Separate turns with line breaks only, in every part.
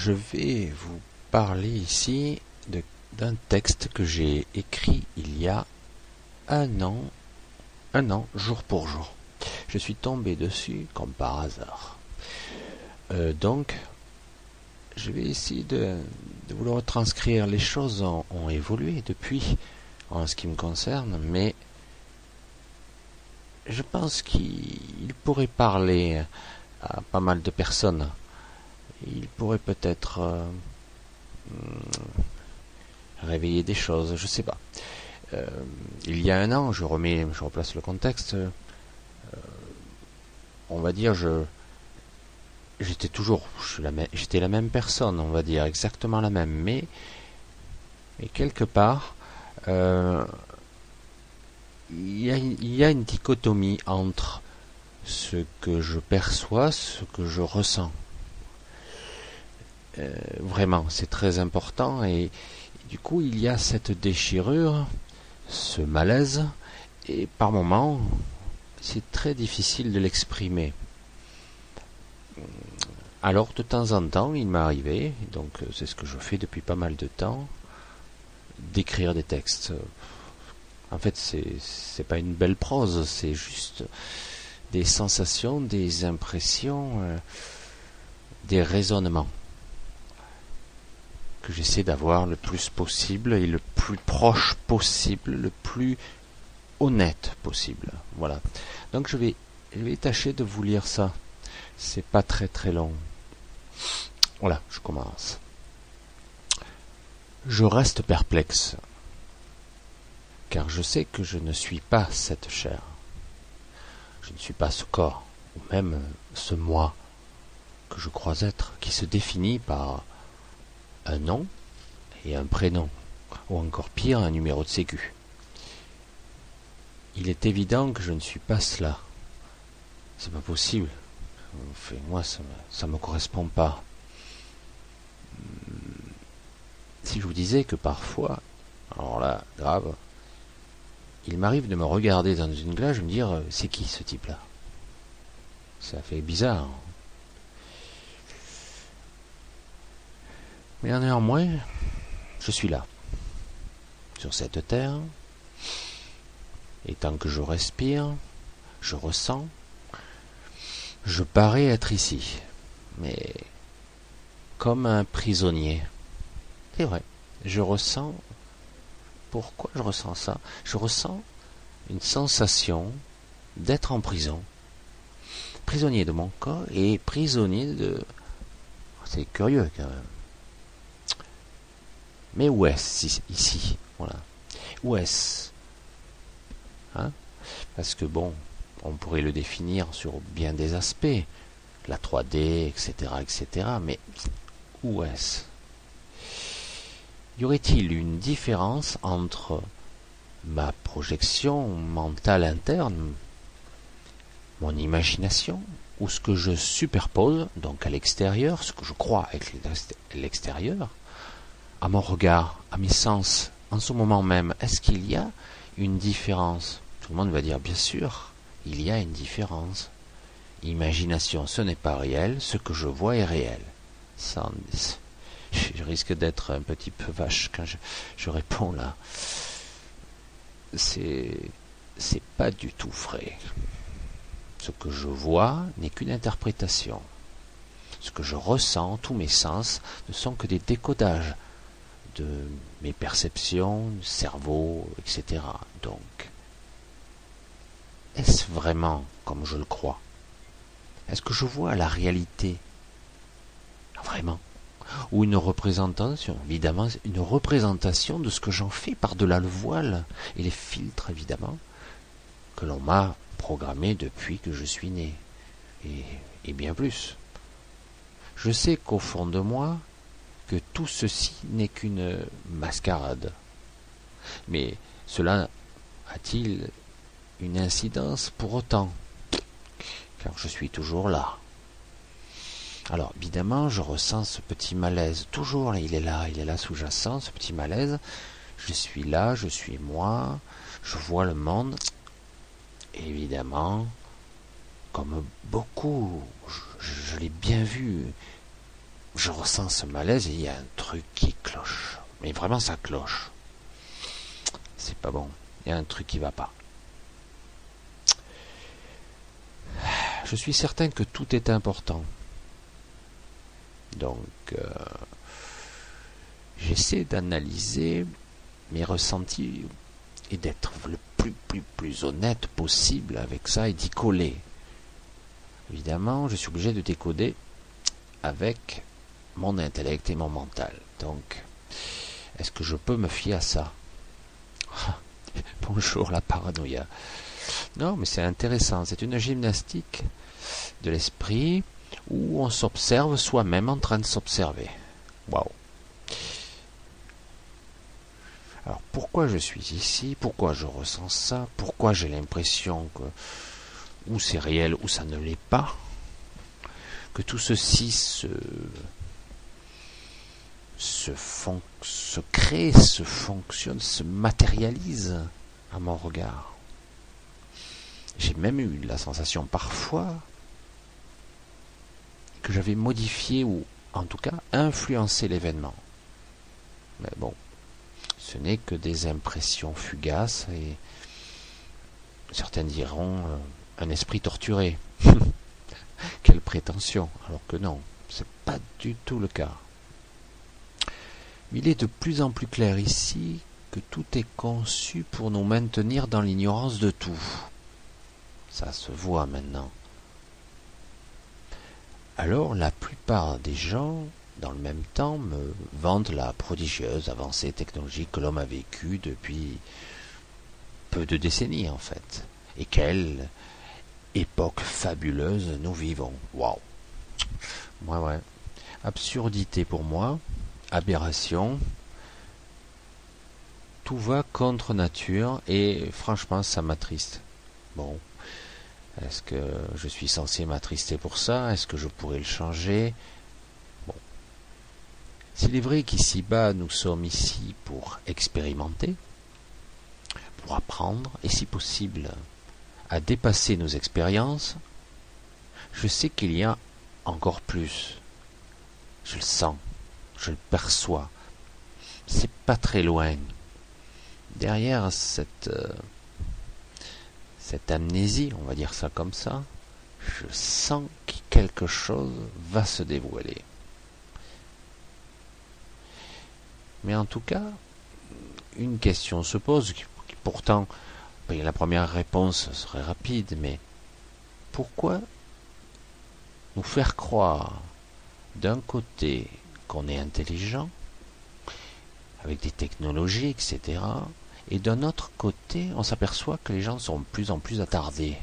je vais vous parler ici d'un texte que j'ai écrit il y a un an, un an, jour pour jour. Je suis tombé dessus comme par hasard. Euh, donc, je vais essayer de, vous le retranscrire. Les choses ont, évolué depuis, en ce qui me concerne, mais je pense qu'il pourrait parler à pas mal de personnes. Il pourrait peut-être euh, hmm, réveiller des choses, je sais pas. Euh, il y a un an, je remets, je replace le contexte. Euh, on va dire, je j'étais toujours, j'étais la même personne, on va dire, exactement la même, mais, quelque part, il y, a, une dichotomie entre ce que je perçois, ce que je ressens. Euh, vraiment, c'est très important et, du coup il y a cette déchirure, ce malaise, et par moments c'est très difficile de l'exprimer. Alors de temps en temps, il m'est arrivé, donc euh, c'est ce que je fais depuis pas mal de temps, d'écrire des textes. En fait, c'est pas une belle prose, c'est juste des sensations, des impressions, euh, des raisonnements que j'essaie d'avoir le plus possible et le plus proche possible, le plus honnête possible. Voilà. Donc je vais je vais tâcher de vous lire ça. C'est pas très très long. Voilà, je commence. Je reste perplexe, car je sais que je ne suis pas cette chair. Je ne suis pas ce corps, ou même ce moi que je crois être, qui se définit par un nom et un prénom, ou encore pire, un numéro de sécu. Il est évident que je ne suis pas cela. C'est pas possible moi, ça ne me correspond pas. Si je vous disais que parfois, alors là, grave, il m'arrive de me regarder dans une glace et me dire, euh, c'est qui ce type-là? Ça fait bizarre. Mais néanmoins, je suis là, sur cette terre, et tant que je respire, je ressens, je parais être ici, mais comme un prisonnier. C'est vrai, je ressens... Pourquoi je ressens ça? Je ressens une sensation d'être en prison. Prisonnier de mon corps et prisonnier de... C'est curieux quand même. Mais où est-ce ici Voilà. Où est-ce Hein? Parce que bon, on pourrait le définir sur bien des aspects, la 3D, etc., etc. Mais où est-ce? Y aurait-il une différence entre ma projection mentale interne, mon imagination, ou ce que je superpose, donc à l'extérieur, ce que je crois être l'extérieur, à mon regard, à mes sens, en ce moment même, est-ce qu'il y a une différence? Tout le monde va dire bien sûr il y a une différence. Imagination, ce n'est pas réel, ce que je vois est réel. Je risque d'être un petit peu vache quand je, réponds là. C'est. C'est pas du tout vrai. Ce que je vois n'est qu'une interprétation. Ce que je ressens, tous mes sens, ne sont que des décodages de mes perceptions, cerveau, etc. Donc, est-ce vraiment comme je le crois? Est-ce que je vois la réalité? Vraiment? Ou une représentation Évidemment, une représentation de ce que j'en fais par-delà le voile et les filtres, évidemment, que l'on m'a programmé depuis que je suis né. Et bien plus. Je sais qu'au fond de moi, que tout ceci n'est qu'une mascarade. Mais cela a-t-il une incidence pour autant, car je suis toujours là. Alors évidemment, je ressens ce petit malaise, toujours, il est là, il est là sous-jacent, ce petit malaise. Je suis là, je suis moi, je vois le monde. évidemment, comme beaucoup, je, je l'ai bien vu, je ressens ce malaise et il y a un truc qui cloche. Mais vraiment, ça cloche. C'est pas bon. Il y a un truc qui va pas. Je suis certain que tout est important. Donc, euh, j'essaie d'analyser mes ressentis et d'être le plus, plus, plus honnête possible avec ça et d'y coller. Évidemment, je suis obligé de décoder avec mon intellect et mon mental. Donc, est-ce que je peux me fier à ça? Bonjour la paranoïa. Non, mais c'est intéressant. C'est une gymnastique de l'esprit où on s'observe soi-même en train de s'observer. Waouh. Alors pourquoi je suis ici? Pourquoi je ressens ça? Pourquoi j'ai l'impression que ou c'est réel ou ça ne l'est pas? Que tout ceci se se, crée, se fonctionne, se matérialise à mon regard. J'ai même eu la sensation parfois que j'avais modifié ou en tout cas influencé l'événement. Mais bon, ce n'est que des impressions fugaces et certains diront euh, un esprit torturé. Quelle prétention, alors que non, c'est pas du tout le cas. Il est de plus en plus clair ici que tout est conçu pour nous maintenir dans l'ignorance de tout. Ça se voit maintenant. Alors la plupart des gens, dans le même temps, me vantent la prodigieuse avancée technologique que l'homme a vécue depuis peu de décennies en fait. Et quelle époque fabuleuse nous vivons. Waouh. Ouais ouais. Absurdité pour moi, aberration. Tout va contre nature et franchement ça m'attriste. Bon. Est-ce que je suis censé m'attrister pour ça? Est-ce que je pourrais le changer? Bon. S'il est vrai qu'ici-bas nous sommes ici pour expérimenter, pour apprendre et si possible à dépasser nos expériences, je sais qu'il y a encore plus. Je le sens je le perçois. C'est pas très loin. Derrière cette, euh, cette amnésie, on va dire ça comme ça, je sens que quelque chose va se dévoiler. Mais en tout cas, une question se pose, qui, pourtant, ben, la première réponse serait rapide, mais pourquoi nous faire croire d'un côté qu'on est intelligent, avec des technologies, etc. Et d'un autre côté, on s'aperçoit que les gens sont de plus en plus attardés.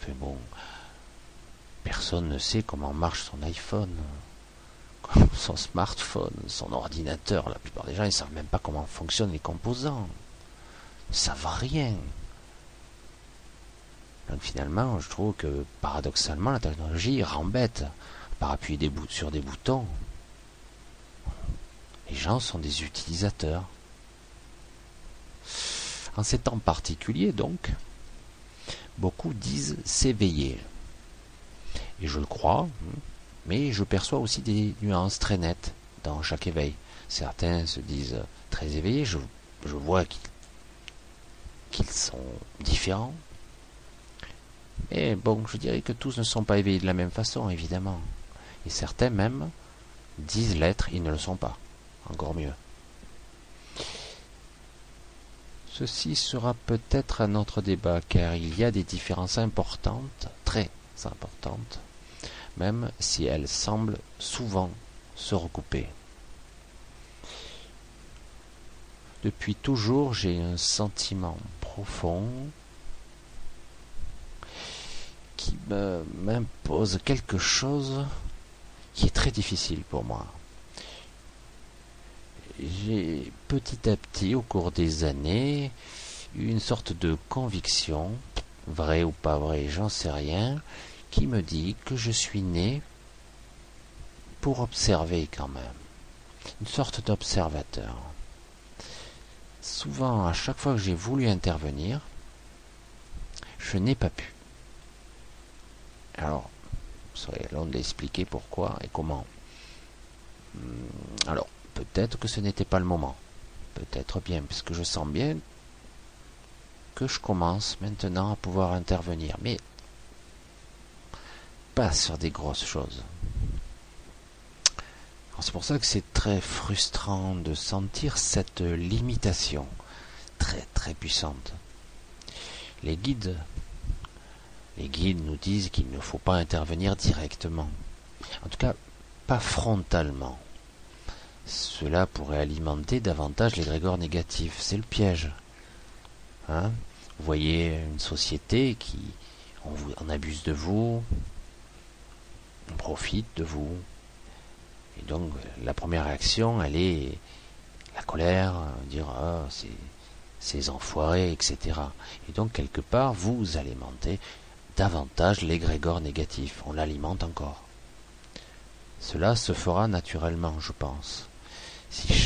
Enfin bon, personne ne sait comment marche son iPhone, son smartphone, son ordinateur. La plupart des gens, ils ne savent même pas comment fonctionnent les composants. Ça va rien. Donc finalement, je trouve que paradoxalement, la technologie rend bête par appuyer sur des boutons. Les gens sont des utilisateurs. En ces temps particuliers, donc, beaucoup disent s'éveiller. Et je le crois, hein, mais je perçois aussi des nuances très nettes dans chaque éveil. Certains se disent très éveillés, je, vois qu'ils sont différents. Mais bon, je dirais que tous ne sont pas éveillés de la même façon, évidemment. Et certains même disent l'être, ils ne le sont pas encore mieux. Ceci sera peut-être un autre débat, car il y a des différences importantes, très importantes, même si elles semblent souvent se recouper. Depuis toujours, j'ai un sentiment profond qui m'impose quelque chose qui est très difficile pour moi j'ai petit à petit, au cours des années, eu une sorte de conviction, vraie ou pas vraie, j'en sais rien, qui me dit que je suis né pour observer quand même. Une sorte d'observateur. Souvent, à chaque fois que j'ai voulu intervenir, je n'ai pas pu. Alors, serait long d'expliquer pourquoi et comment. Hmm, alors, peut-être que ce n'était pas le moment. Peut-être bien, puisque je sens bien que je commence maintenant à pouvoir intervenir. Mais pas sur des grosses choses. C'est pour ça que c'est très frustrant de sentir cette limitation très très puissante. Les guides, les guides nous disent qu'il ne faut pas intervenir directement. En tout cas, pas frontalement. Cela pourrait alimenter davantage les grégores négatifs. C'est le piège. Hein? Vous voyez une société qui on, abuse de vous, on profite de vous. Et donc la première réaction, elle est la colère, dire ah, c'est ces enfoirés, etc. Et donc quelque part, vous alimentez davantage l'égrégore négatif. On l'alimente encore. Cela se fera naturellement, je pense.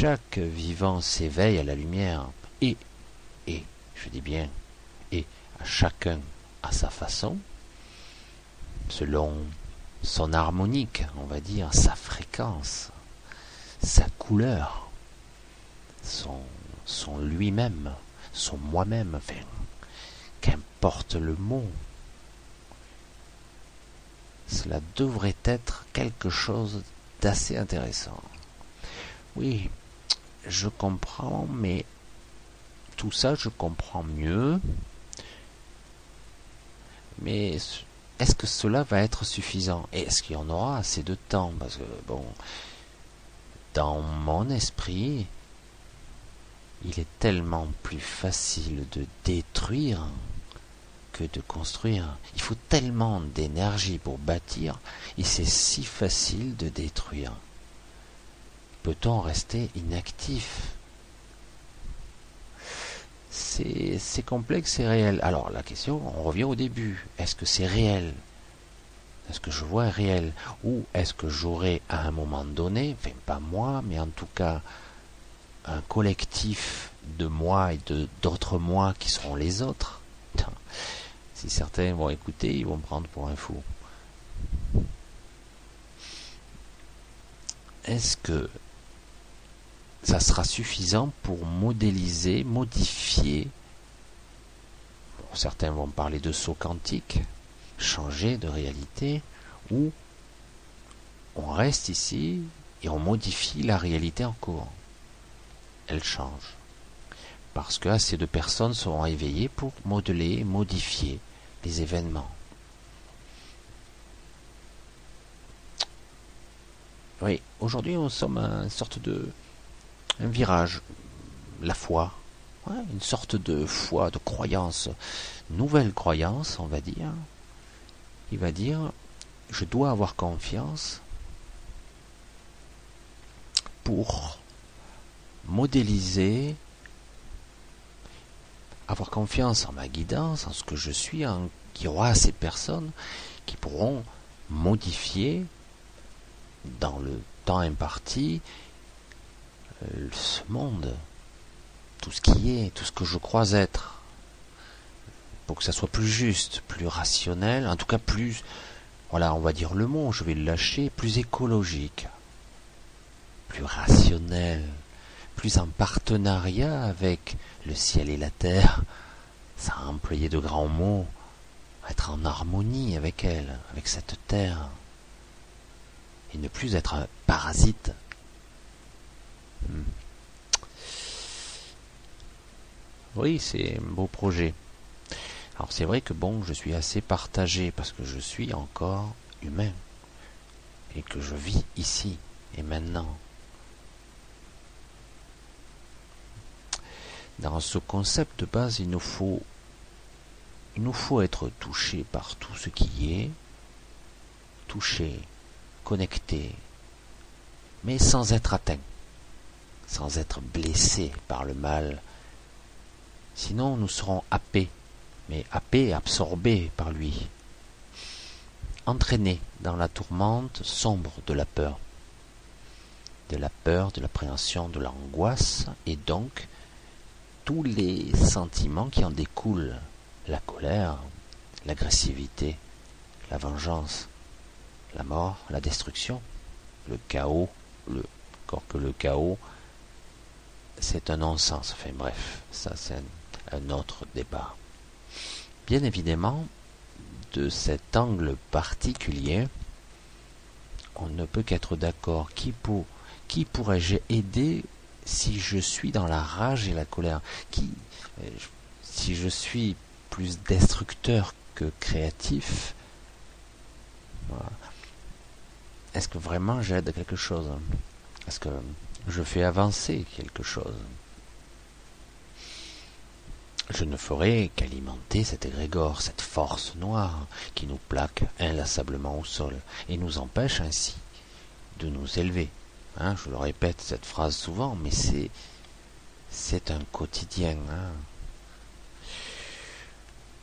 Chaque vivant s'éveille à la lumière, et, et, je dis bien, et à chacun à sa façon, selon son harmonique, on va dire, sa fréquence, sa couleur, son, son lui-même, son moi-même, enfin, qu'importe le mot, cela devrait être quelque chose d'assez intéressant. Oui, je comprends, mais tout ça, je comprends mieux. Mais est-ce que cela va être suffisant? Et est-ce qu'il y en aura assez de temps? Parce que, bon, dans mon esprit, il est tellement plus facile de détruire que de construire. Il faut tellement d'énergie pour bâtir et c'est si facile de détruire. Peut-on rester inactif? C'est complexe et réel. Alors la question, on revient au début. Est-ce que c'est réel? Est-ce que je vois réel? Ou est-ce que j'aurai à un moment donné, enfin pas moi, mais en tout cas un collectif de moi et de d'autres moi qui seront les autres? Si certains vont écouter, ils vont me prendre pour un fou. Est-ce que ça sera suffisant pour modéliser, modifier Certains vont parler de saut quantique, changer de réalité, ou on reste ici et on modifie la réalité en cours elle change. Parce que assez de personnes seront éveillées pour modeler, modifier les événements. Oui, aujourd'hui nous sommes à une sorte de un virage, la foi, une sorte de foi, de croyance, nouvelle croyance, on va dire. Il va dire, je dois avoir confiance pour modéliser, avoir confiance en ma guidance, en ce que je suis, en qu'il y aura ces personnes qui pourront modifier dans le temps imparti ce monde, tout ce qui est, tout ce que je crois être, pour que ça soit plus juste, plus rationnel, en tout cas plus, voilà, on va dire le mot, je vais le lâcher, plus écologique, plus rationnel, plus en partenariat avec le ciel et la terre, sans employer de grands mots, être en harmonie avec elle, avec cette terre, et ne plus être un parasite. Hmm. Oui, c'est un beau projet. Alors c'est vrai que bon, je suis assez partagé parce que je suis encore humain et que je vis ici et maintenant. Dans ce concept de base, il nous faut, il nous faut être touché par tout ce qui est, touché, connecté, mais sans être atteint, sans être blessé par le mal. Sinon, nous serons happés, mais happés, absorbés par lui, entraînés dans la tourmente sombre de la peur, de la peur, de l'appréhension, de l'angoisse, et donc tous les sentiments qui en découlent, la colère, l'agressivité, la vengeance, la mort, la destruction, le chaos, le d'accord que le chaos, c'est un non-sens. Bref, ça c'est un, un autre débat. Bien évidemment, de cet angle particulier, on ne peut qu'être d'accord. Qui, pour, qui pourrais-je aider si je suis dans la rage et la colère? Qui, euh, si je suis plus destructeur que créatif, est-ce que vraiment j'aide quelque chose? Est-ce que je fais avancer quelque chose je ne ferai qu'alimenter cet égrégore, cette force noire qui nous plaque inlassablement au sol et nous empêche ainsi de nous élever. Hein, je le répète cette phrase souvent, mais c'est c'est un quotidien. Hein.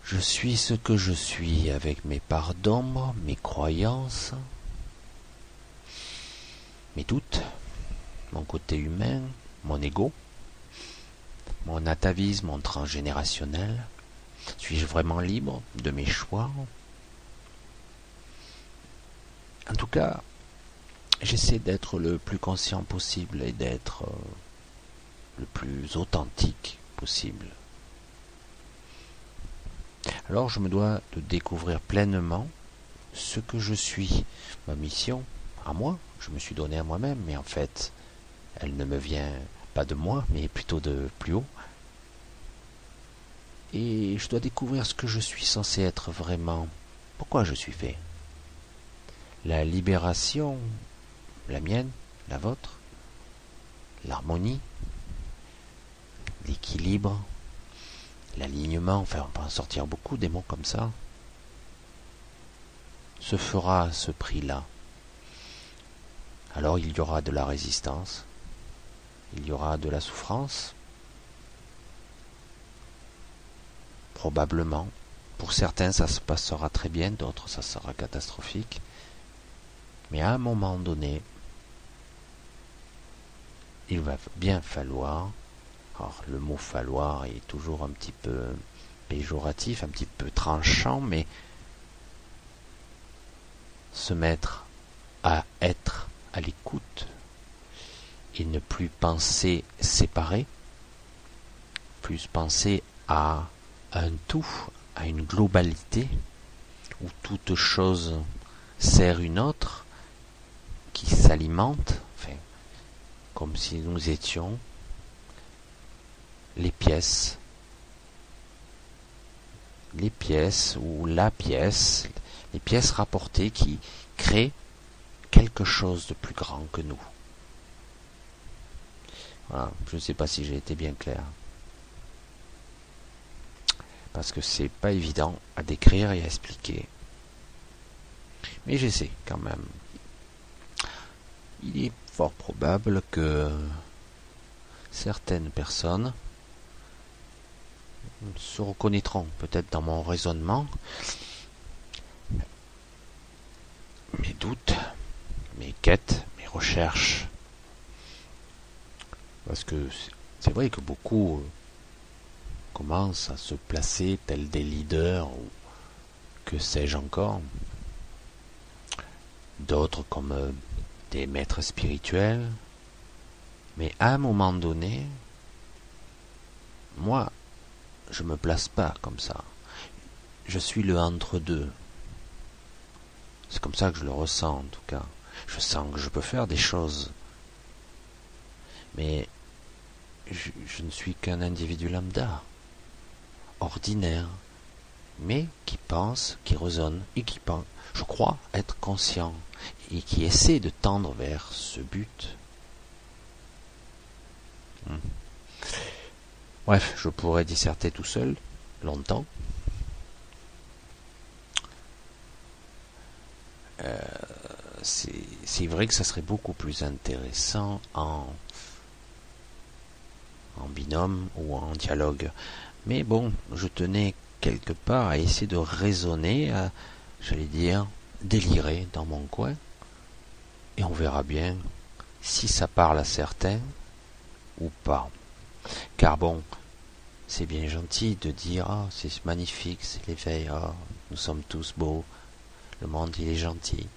Je suis ce que je suis avec mes parts d'ombre, mes croyances, mes doutes, mon côté humain, mon ego, mon atavisme, mon transgénérationnel Suis-je vraiment libre de mes choix? En tout cas, j'essaie d'être le plus conscient possible et d'être euh, le plus authentique possible. Alors je me dois de découvrir pleinement ce que je suis. Ma mission, à moi, je me suis donné à moi-même, mais en fait, elle ne me vient pas de moi, mais plutôt de plus haut. Et je dois découvrir ce que je suis censé être vraiment. Pourquoi je suis fait? La libération, la mienne, la vôtre, l'harmonie, l'équilibre, l'alignement, enfin on peut en sortir beaucoup des mots comme ça, se fera à ce prix-là. Alors il y aura de la résistance, il y aura de la souffrance, probablement. Pour certains, ça se passera très bien, d'autres, ça sera catastrophique. Mais à un moment donné, il va bien falloir, alors le mot falloir est toujours un petit peu péjoratif, un petit peu tranchant, mais se mettre à être à l'écoute et ne plus penser séparé, plus penser à un tout, à une globalité, où toute chose sert une autre, qui s'alimente, comme si nous étions les pièces, les pièces ou la pièce, les pièces rapportées qui créent quelque chose de plus grand que nous. Je ne sais pas si j'ai été bien clair. Parce que c'est pas évident à décrire et à expliquer. Mais j'essaie quand même. Il est fort probable que certaines personnes se reconnaîtront peut-être dans mon raisonnement, mes doutes, mes quêtes, mes recherches, parce que c'est vrai que beaucoup euh, commencent à se placer tels des leaders ou que sais-je encore. D'autres comme euh, des maîtres spirituels. Mais à un moment donné, moi, je me place pas comme ça. Je suis le entre-deux. C'est comme ça que je le ressens en tout cas. Je sens que je peux faire des choses. Mais je, ne suis qu'un individu lambda, ordinaire, mais qui pense, qui raisonne et qui pense, je crois, être conscient et qui essaie de tendre vers ce but. Hmm. Bref, je pourrais disserter tout seul longtemps. Euh, c'est vrai que ça serait beaucoup plus intéressant en en binôme ou en dialogue. Mais bon, je tenais quelque part à essayer de raisonner, à, j'allais dire, délirer dans mon coin. Et on verra bien si ça parle à certains ou pas. Car bon, c'est bien gentil de dire ah c'est magnifique, c'est l'éveil, ah nous sommes tous beaux, le monde il est gentil.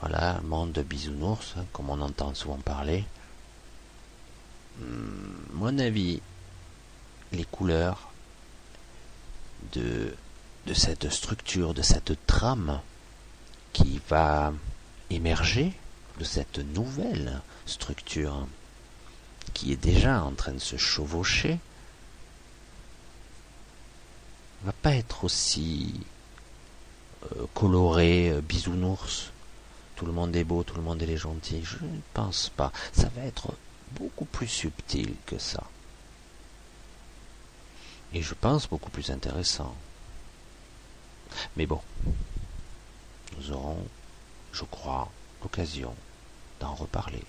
Voilà, un monde de bisounours, hein, comme on entend souvent parler. Mon avis, les couleurs de, de cette structure, de cette trame qui va émerger de cette nouvelle structure qui est déjà en train de se chevaucher va pas être aussi euh, coloré, euh, bisounours. Tout le monde est beau, tout le monde est gentil. Je ne pense pas. Ça va être beaucoup plus subtil que ça. Et je pense beaucoup plus intéressant. Mais bon, nous aurons, je crois, l'occasion d'en reparler.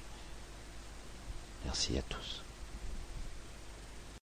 Merci à tous.